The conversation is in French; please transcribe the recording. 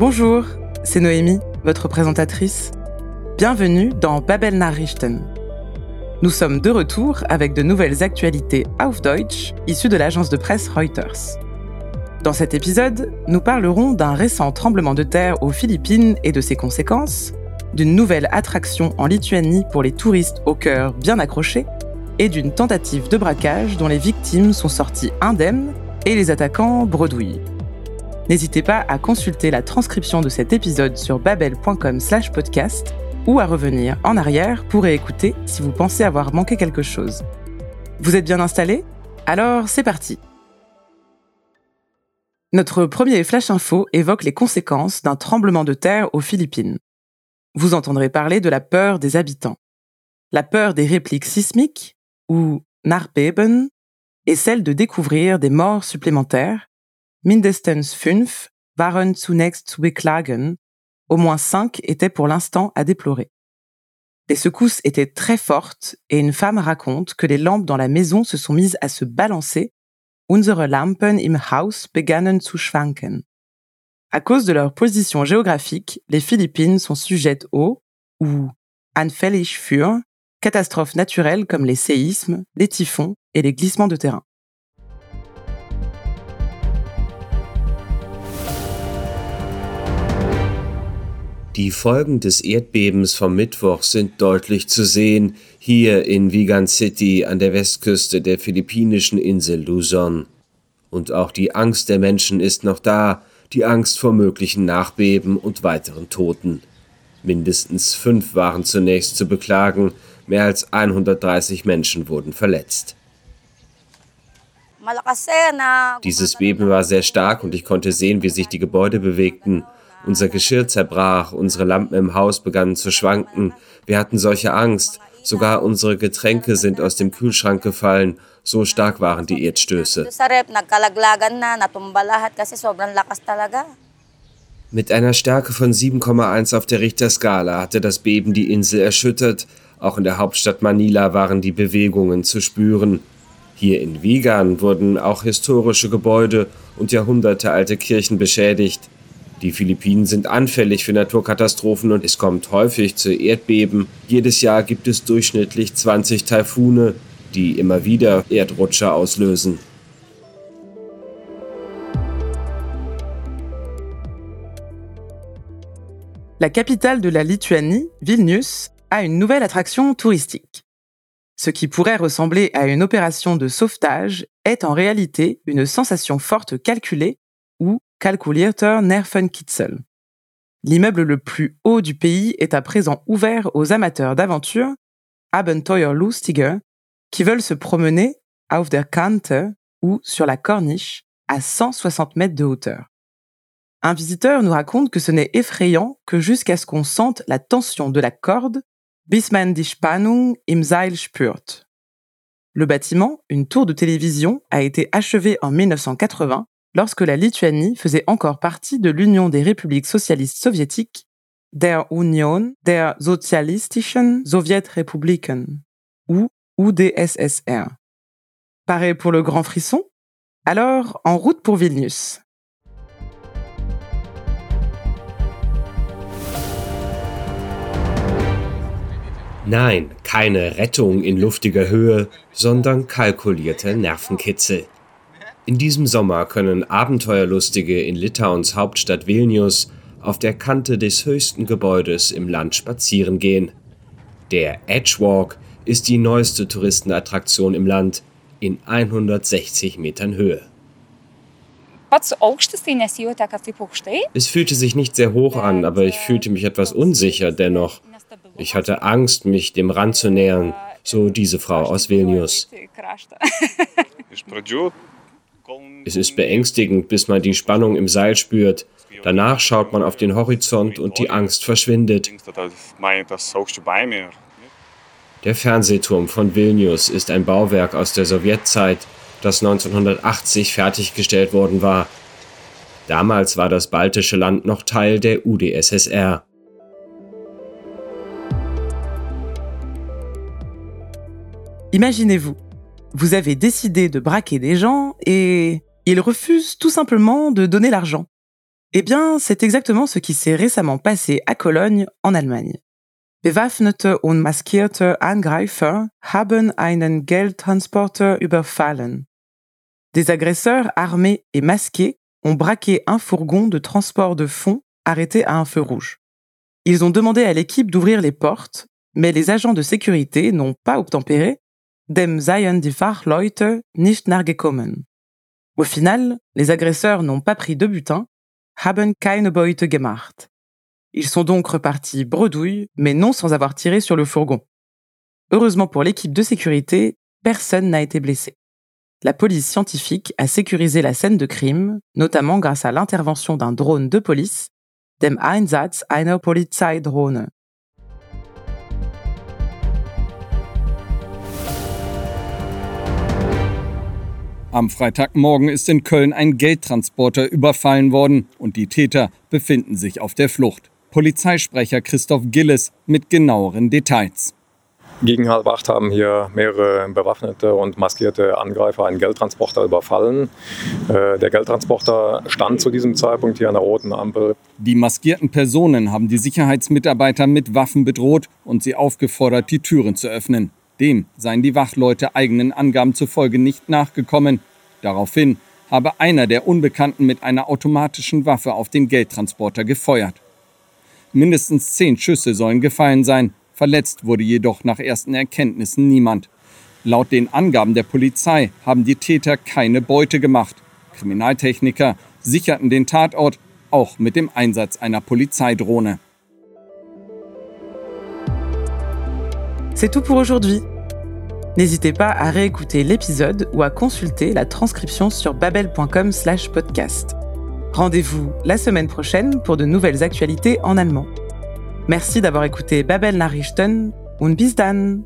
Bonjour, c'est Noémie, votre présentatrice. Bienvenue dans Babel Nachrichten. Nous sommes de retour avec de nouvelles actualités auf Deutsch issues de l'agence de presse Reuters. Dans cet épisode, nous parlerons d'un récent tremblement de terre aux Philippines et de ses conséquences, d'une nouvelle attraction en Lituanie pour les touristes au cœur bien accroché, et d'une tentative de braquage dont les victimes sont sorties indemnes et les attaquants bredouilles. N'hésitez pas à consulter la transcription de cet épisode sur babel.com/podcast ou à revenir en arrière pour écouter si vous pensez avoir manqué quelque chose. Vous êtes bien installé Alors c'est parti. Notre premier flash info évoque les conséquences d'un tremblement de terre aux Philippines. Vous entendrez parler de la peur des habitants. La peur des répliques sismiques, ou Narbeben, et celle de découvrir des morts supplémentaires, mindestens fünf waren zunächst zu beklagen, au moins cinq étaient pour l'instant à déplorer. Les secousses étaient très fortes et une femme raconte que les lampes dans la maison se sont mises à se balancer. Unsere Lampen im Haus begannen zu schwanken. À cause de leur position géographique, les Philippines sont sujettes aux, ou anfällig für, catastrophes naturelles comme les séismes, les typhons et les glissements de terrain. Die Folgen des Erdbebens vom Mittwoch sind deutlich zu sehen, hier in Vigan City an der Westküste der philippinischen Insel Luzon. Und auch die Angst der Menschen ist noch da, die Angst vor möglichen Nachbeben und weiteren Toten. Mindestens fünf waren zunächst zu beklagen, mehr als 130 Menschen wurden verletzt. Dieses Beben war sehr stark und ich konnte sehen, wie sich die Gebäude bewegten. Unser Geschirr zerbrach, unsere Lampen im Haus begannen zu schwanken. Wir hatten solche Angst. Sogar unsere Getränke sind aus dem Kühlschrank gefallen. So stark waren die Erdstöße. Mit einer Stärke von 7,1 auf der Richterskala hatte das Beben die Insel erschüttert. Auch in der Hauptstadt Manila waren die Bewegungen zu spüren. Hier in Vigan wurden auch historische Gebäude und jahrhundertealte Kirchen beschädigt. Die Philippinen sind anfällig für Naturkatastrophen und es kommt häufig zu Erdbeben. Jedes Jahr gibt es durchschnittlich 20 Taifune, die immer wieder Erdrutscher auslösen. La capitale de la Lituanie, Vilnius, a une nouvelle attraction touristique. Ce qui pourrait ressembler à une opération de sauvetage est en réalité une sensation forte calculée ou Kalkulierter Nervenkitzel. L'immeuble le plus haut du pays est à présent ouvert aux amateurs d'aventure, Abenteuerlustiger, qui veulent se promener auf der Kante ou sur la corniche à 160 mètres de hauteur. Un visiteur nous raconte que ce n'est effrayant que jusqu'à ce qu'on sente la tension de la corde, bis man die Spannung im Seil spürt. Le bâtiment, une tour de télévision, a été achevé en 1980 lorsque la Lituanie faisait encore partie de l'Union des républiques socialistes soviétiques, der Union der Sozialistischen Sowjetrepubliken, ou UdSSR. Paré pour le grand frisson? Alors, en route pour Vilnius. Nein, keine Rettung in luftiger Höhe, sondern kalkulierte Nervenkitzel. In diesem Sommer können Abenteuerlustige in Litauens Hauptstadt Vilnius auf der Kante des höchsten Gebäudes im Land spazieren gehen. Der Edgewalk ist die neueste Touristenattraktion im Land in 160 Metern Höhe. Es fühlte sich nicht sehr hoch an, aber ich fühlte mich etwas unsicher dennoch. Ich hatte Angst, mich dem Rand zu nähern, so diese Frau aus Vilnius. Es ist beängstigend, bis man die Spannung im Seil spürt. Danach schaut man auf den Horizont und die Angst verschwindet. Der Fernsehturm von Vilnius ist ein Bauwerk aus der Sowjetzeit, das 1980 fertiggestellt worden war. Damals war das baltische Land noch Teil der UdSSR. Imaginez-vous, vous avez décidé de braquer des gens et ils refusent tout simplement de donner l'argent. Eh bien, c'est exactement ce qui s'est récemment passé à Cologne, en Allemagne. Bewaffnete und maskierte Angreifer haben einen Geldtransporter überfallen. Des agresseurs armés et masqués ont braqué un fourgon de transport de fonds arrêté à un feu rouge. Ils ont demandé à l'équipe d'ouvrir les portes, mais les agents de sécurité n'ont pas obtempéré, dem seien die Fachleute nicht nachgekommen. Au final, les agresseurs n'ont pas pris de butin, haben keine Beute gemacht. Ils sont donc repartis bredouille, mais non sans avoir tiré sur le fourgon. Heureusement pour l'équipe de sécurité, personne n'a été blessé. La police scientifique a sécurisé la scène de crime, notamment grâce à l'intervention d'un drone de police, dem Einsatz einer Polizeidrohne. Am Freitagmorgen ist in Köln ein Geldtransporter überfallen worden und die Täter befinden sich auf der Flucht. Polizeisprecher Christoph Gilles mit genaueren Details. Gegen halb acht haben hier mehrere bewaffnete und maskierte Angreifer einen Geldtransporter überfallen. Äh, der Geldtransporter stand zu diesem Zeitpunkt hier an der roten Ampel. Die maskierten Personen haben die Sicherheitsmitarbeiter mit Waffen bedroht und sie aufgefordert, die Türen zu öffnen. Dem seien die Wachleute eigenen Angaben zufolge nicht nachgekommen. Daraufhin habe einer der Unbekannten mit einer automatischen Waffe auf den Geldtransporter gefeuert. Mindestens zehn Schüsse sollen gefallen sein, verletzt wurde jedoch nach ersten Erkenntnissen niemand. Laut den Angaben der Polizei haben die Täter keine Beute gemacht. Kriminaltechniker sicherten den Tatort auch mit dem Einsatz einer Polizeidrohne. C'est tout pour aujourd'hui. N'hésitez pas à réécouter l'épisode ou à consulter la transcription sur babel.com/podcast. Rendez-vous la semaine prochaine pour de nouvelles actualités en allemand. Merci d'avoir écouté Babel Nachrichten und bis dann!